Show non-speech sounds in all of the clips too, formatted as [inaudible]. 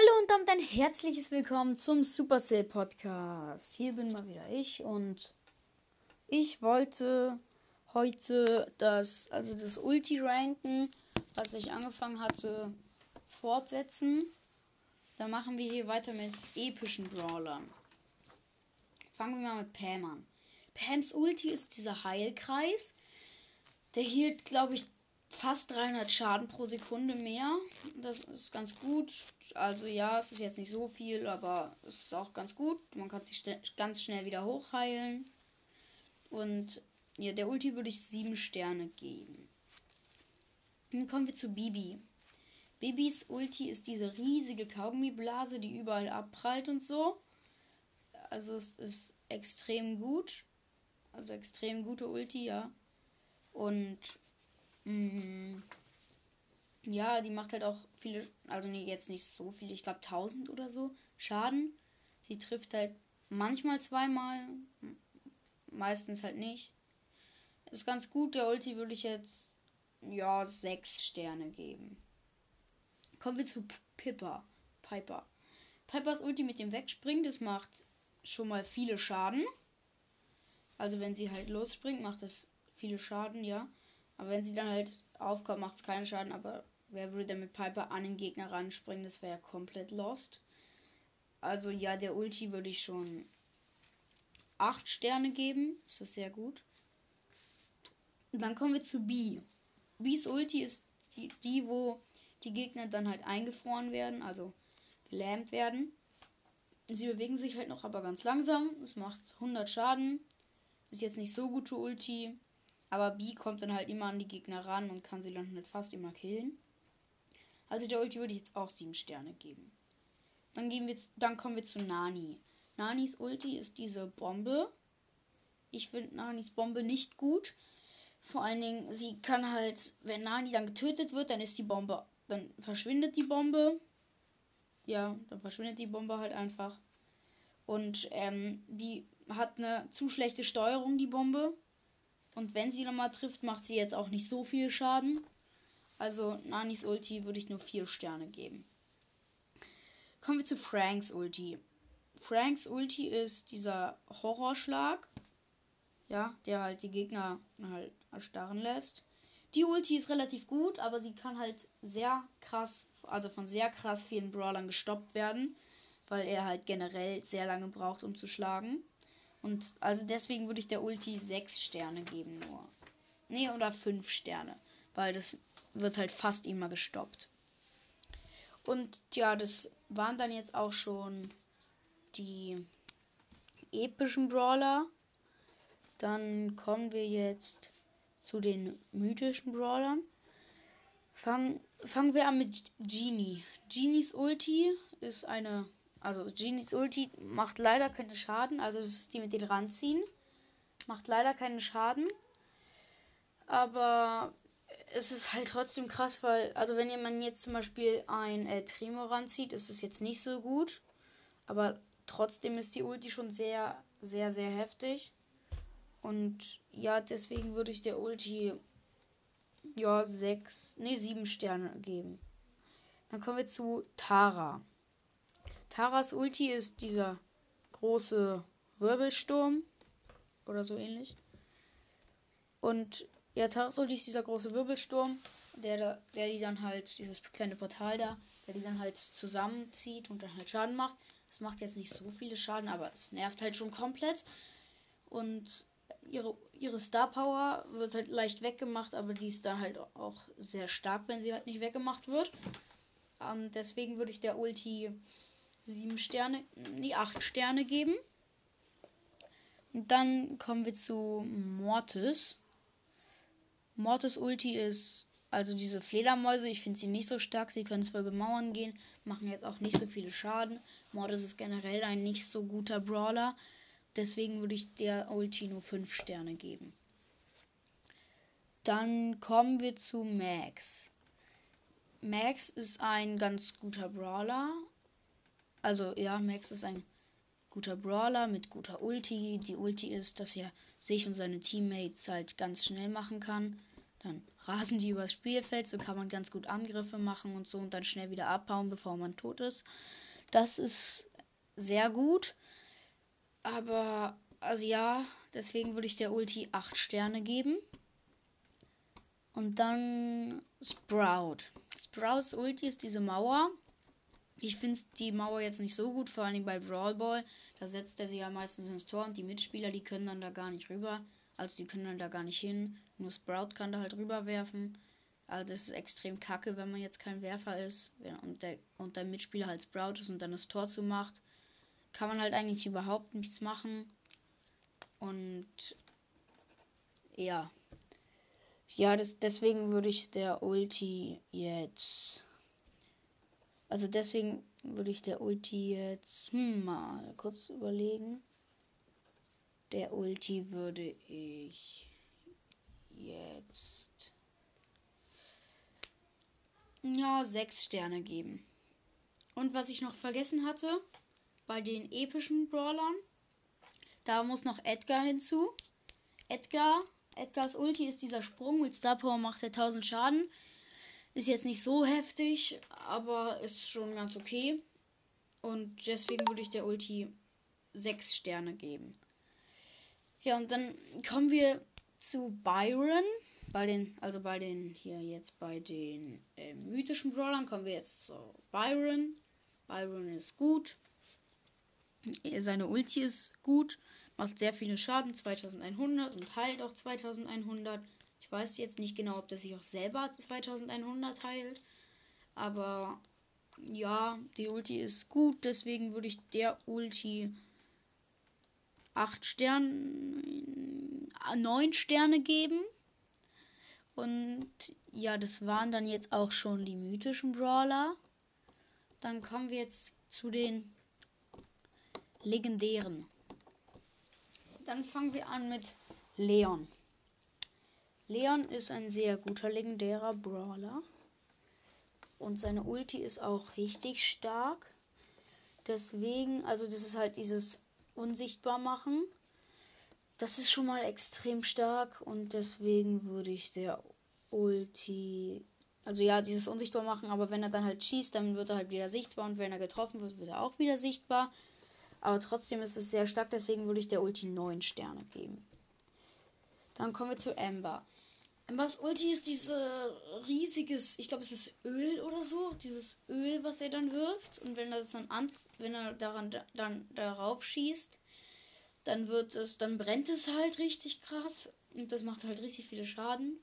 Hallo und damit ein herzliches Willkommen zum Supercell Podcast. Hier bin mal wieder ich und ich wollte heute das, also das Ulti-Ranken, was ich angefangen hatte, fortsetzen. Da machen wir hier weiter mit epischen Brawlern. Fangen wir mal mit Pam an. Pams Ulti ist dieser Heilkreis. Der hielt, glaube ich, fast 300 Schaden pro Sekunde mehr. Das ist ganz gut. Also ja, es ist jetzt nicht so viel, aber es ist auch ganz gut. Man kann sich ganz schnell wieder hochheilen. Und ja, der Ulti würde ich 7 Sterne geben. Dann kommen wir zu Bibi. Bibis Ulti ist diese riesige Kaugummiblase, die überall abprallt und so. Also es ist extrem gut. Also extrem gute Ulti, ja. Und mh, ja, die macht halt auch viele, also nee, jetzt nicht so viel, ich glaube 1000 oder so Schaden. Sie trifft halt manchmal zweimal, meistens halt nicht. Ist ganz gut, der Ulti würde ich jetzt ja 6 Sterne geben. Kommen wir zu Pippa. Piper. Pipers Ulti mit dem Wegspringen, das macht schon mal viele Schaden. Also wenn sie halt losspringt, macht das viele Schaden, ja. Aber wenn sie dann halt aufkommt, macht es keinen Schaden. Aber wer würde denn mit Piper an den Gegner ranspringen? Das wäre ja komplett lost. Also ja, der Ulti würde ich schon 8 Sterne geben. Das ist sehr gut. Und dann kommen wir zu B. B's Ulti ist die, die, wo die Gegner dann halt eingefroren werden, also gelähmt werden. Sie bewegen sich halt noch aber ganz langsam. Es macht 100 Schaden. Ist jetzt nicht so gute Ulti. Aber B kommt dann halt immer an die Gegner ran und kann sie dann halt fast immer killen. Also der Ulti würde ich jetzt auch 7 Sterne geben. Dann, gehen wir, dann kommen wir zu Nani. Nanis Ulti ist diese Bombe. Ich finde Nanis Bombe nicht gut. Vor allen Dingen, sie kann halt, wenn Nani dann getötet wird, dann ist die Bombe, dann verschwindet die Bombe. Ja, dann verschwindet die Bombe halt einfach. Und ähm, die hat eine zu schlechte Steuerung, die Bombe. Und wenn sie nochmal trifft, macht sie jetzt auch nicht so viel Schaden. Also Nanis Ulti würde ich nur 4 Sterne geben. Kommen wir zu Franks Ulti. Franks Ulti ist dieser Horrorschlag. Ja, der halt die Gegner halt erstarren lässt. Die Ulti ist relativ gut, aber sie kann halt sehr krass, also von sehr krass vielen Brawlern gestoppt werden, weil er halt generell sehr lange braucht, um zu schlagen. Und also deswegen würde ich der Ulti 6 Sterne geben nur. Nee, oder 5 Sterne. Weil das wird halt fast immer gestoppt. Und ja, das waren dann jetzt auch schon die epischen Brawler. Dann kommen wir jetzt zu den mythischen Brawlern. Fangen, fangen wir an mit Genie. Genies Ulti ist eine also Genies Ulti macht leider keinen Schaden. Also das ist die mit den ranziehen. Macht leider keinen Schaden. Aber es ist halt trotzdem krass, weil, also wenn jemand jetzt zum Beispiel ein El Primo ranzieht, ist es jetzt nicht so gut. Aber trotzdem ist die Ulti schon sehr, sehr, sehr heftig. Und ja, deswegen würde ich der Ulti ja sechs, nee, sieben Sterne geben. Dann kommen wir zu Tara. Taras Ulti ist dieser große Wirbelsturm oder so ähnlich. Und ja, Taras Ulti ist dieser große Wirbelsturm, der, der die dann halt, dieses kleine Portal da, der die dann halt zusammenzieht und dann halt Schaden macht. Es macht jetzt nicht so viele Schaden, aber es nervt halt schon komplett. Und ihre, ihre Star Power wird halt leicht weggemacht, aber die ist dann halt auch sehr stark, wenn sie halt nicht weggemacht wird. Und deswegen würde ich der Ulti sieben Sterne, nee, acht Sterne geben. Und dann kommen wir zu Mortis. Mortis Ulti ist also diese Fledermäuse. Ich finde sie nicht so stark. Sie können zwar über Mauern gehen, machen jetzt auch nicht so viele Schaden. Mortis ist generell ein nicht so guter Brawler. Deswegen würde ich der Ulti nur 5 Sterne geben. Dann kommen wir zu Max. Max ist ein ganz guter Brawler, also ja, Max ist ein guter Brawler mit guter Ulti. Die Ulti ist, dass er sich und seine Teammates halt ganz schnell machen kann. Dann rasen die übers Spielfeld, so kann man ganz gut Angriffe machen und so und dann schnell wieder abhauen, bevor man tot ist. Das ist sehr gut. Aber, also ja, deswegen würde ich der Ulti 8 Sterne geben. Und dann Sprout. Sprouts Ulti ist diese Mauer. Ich finde die Mauer jetzt nicht so gut, vor allem bei Brawl Ball. Da setzt er sie ja meistens ins Tor und die Mitspieler, die können dann da gar nicht rüber. Also die können dann da gar nicht hin. Nur Sprout kann da halt rüberwerfen. Also es ist extrem kacke, wenn man jetzt kein Werfer ist und der, und der Mitspieler halt Sprout ist und dann das Tor zumacht. Kann man halt eigentlich überhaupt nichts machen. Und ja. Ja, das, deswegen würde ich der Ulti jetzt. Also deswegen würde ich der Ulti jetzt hm, mal kurz überlegen. Der Ulti würde ich jetzt ja sechs Sterne geben. Und was ich noch vergessen hatte, bei den epischen Brawlern, da muss noch Edgar hinzu. Edgar, Edgars Ulti ist dieser Sprung mit Star Power macht er 1000 Schaden. Ist jetzt nicht so heftig, aber ist schon ganz okay. Und deswegen würde ich der Ulti 6 Sterne geben. Ja, und dann kommen wir zu Byron. Bei den, also bei den, hier jetzt bei den äh, mythischen Brawlern kommen wir jetzt zu Byron. Byron ist gut. Seine Ulti ist gut. Macht sehr viele Schaden, 2100 und heilt auch 2100. Weiß jetzt nicht genau, ob der sich auch selber 2100 heilt. Aber ja, die Ulti ist gut. Deswegen würde ich der Ulti 8 Sterne, 9 Sterne geben. Und ja, das waren dann jetzt auch schon die mythischen Brawler. Dann kommen wir jetzt zu den legendären. Dann fangen wir an mit Leon. Leon ist ein sehr guter legendärer Brawler. Und seine Ulti ist auch richtig stark. Deswegen, also das ist halt dieses unsichtbar machen. Das ist schon mal extrem stark und deswegen würde ich der Ulti. Also ja, dieses unsichtbar machen, aber wenn er dann halt schießt, dann wird er halt wieder sichtbar und wenn er getroffen wird, wird er auch wieder sichtbar. Aber trotzdem ist es sehr stark, deswegen würde ich der Ulti 9 Sterne geben. Dann kommen wir zu Amber. Ambers Ulti ist diese riesiges, ich glaube es ist Öl oder so, dieses Öl, was er dann wirft. Und wenn er das dann an, wenn er daran dann darauf schießt, dann wird es, dann brennt es halt richtig krass. Und das macht halt richtig viele Schaden.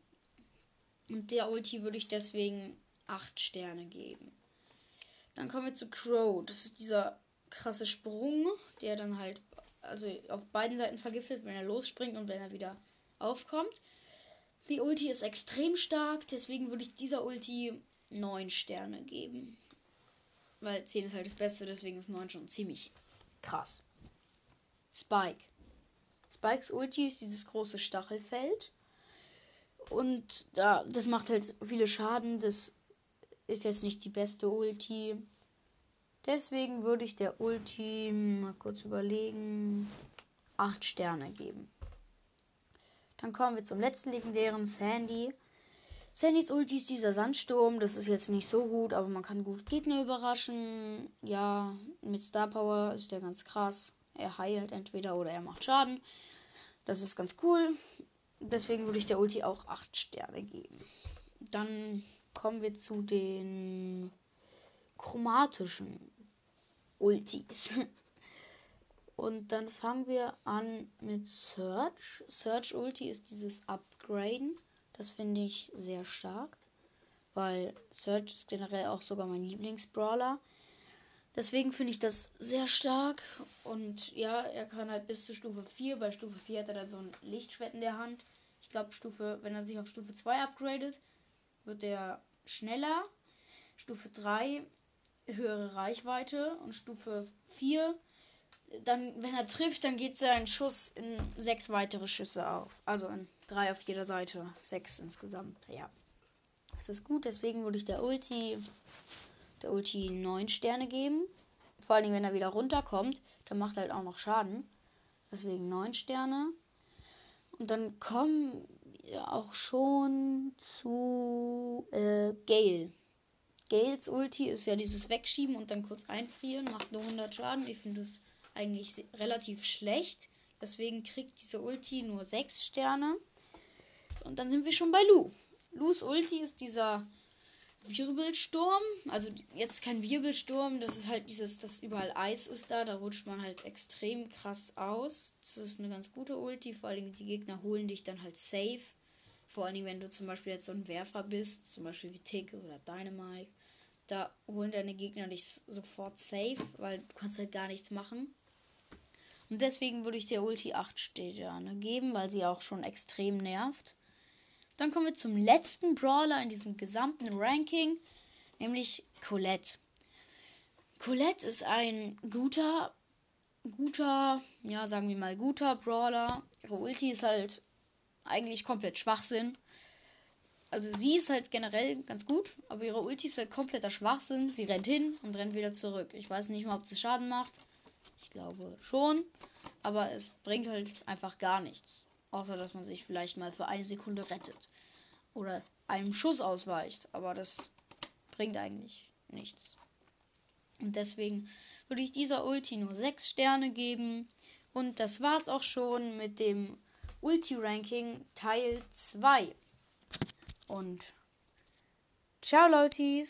Und der Ulti würde ich deswegen 8 Sterne geben. Dann kommen wir zu Crow. Das ist dieser krasse Sprung, der dann halt also auf beiden Seiten vergiftet, wenn er losspringt und wenn er wieder aufkommt. Die Ulti ist extrem stark, deswegen würde ich dieser Ulti 9 Sterne geben. Weil 10 ist halt das Beste, deswegen ist 9 schon ziemlich krass. Spike. Spikes Ulti ist dieses große Stachelfeld. Und da, das macht halt viele Schaden. Das ist jetzt nicht die beste Ulti. Deswegen würde ich der Ulti, mal kurz überlegen, 8 Sterne geben. Dann kommen wir zum letzten legendären Sandy. Sandys Ulti ist dieser Sandsturm. Das ist jetzt nicht so gut, aber man kann gut Gegner überraschen. Ja, mit Star Power ist der ganz krass. Er heilt entweder oder er macht Schaden. Das ist ganz cool. Deswegen würde ich der Ulti auch 8 Sterne geben. Dann kommen wir zu den chromatischen Ultis. [laughs] Und dann fangen wir an mit Search. Search Ulti ist dieses Upgraden. Das finde ich sehr stark. Weil Search ist generell auch sogar mein Lieblingsbrawler. Deswegen finde ich das sehr stark. Und ja, er kann halt bis zur Stufe 4. Bei Stufe 4 hat er dann so ein Lichtschwert in der Hand. Ich glaube, Stufe, wenn er sich auf Stufe 2 upgradet, wird er schneller. Stufe 3 höhere Reichweite und Stufe 4 dann wenn er trifft, dann geht sein Schuss in sechs weitere Schüsse auf. Also in drei auf jeder Seite, sechs insgesamt. Ja. Das ist gut, deswegen würde ich der Ulti der Ulti 9 Sterne geben. Vor allem, wenn er wieder runterkommt, dann macht er halt auch noch Schaden. Deswegen 9 Sterne. Und dann kommen auch schon zu äh, Gale. Gales Ulti ist ja dieses Wegschieben und dann kurz einfrieren, macht nur 100 Schaden. Ich finde es eigentlich relativ schlecht. Deswegen kriegt diese Ulti nur 6 Sterne. Und dann sind wir schon bei Lu. Lus Ulti ist dieser Wirbelsturm. Also jetzt kein Wirbelsturm, das ist halt dieses, dass überall Eis ist da. Da rutscht man halt extrem krass aus. Das ist eine ganz gute Ulti. Vor allem die Gegner holen dich dann halt safe. Vor allem, wenn du zum Beispiel jetzt so ein Werfer bist, zum Beispiel wie Tick oder Dynamite, da holen deine Gegner dich sofort safe, weil du kannst halt gar nichts machen. Und deswegen würde ich der Ulti 8 Sterne geben, weil sie auch schon extrem nervt. Dann kommen wir zum letzten Brawler in diesem gesamten Ranking, nämlich Colette. Colette ist ein guter, guter, ja, sagen wir mal, guter Brawler. Ihre Ulti ist halt eigentlich komplett Schwachsinn. Also sie ist halt generell ganz gut, aber ihre Ulti ist halt kompletter Schwachsinn. Sie rennt hin und rennt wieder zurück. Ich weiß nicht mal, ob sie Schaden macht. Ich glaube schon. Aber es bringt halt einfach gar nichts. Außer dass man sich vielleicht mal für eine Sekunde rettet. Oder einem Schuss ausweicht. Aber das bringt eigentlich nichts. Und deswegen würde ich dieser Ulti nur 6 Sterne geben. Und das war's auch schon mit dem Ulti-Ranking Teil 2. Und ciao, Leute.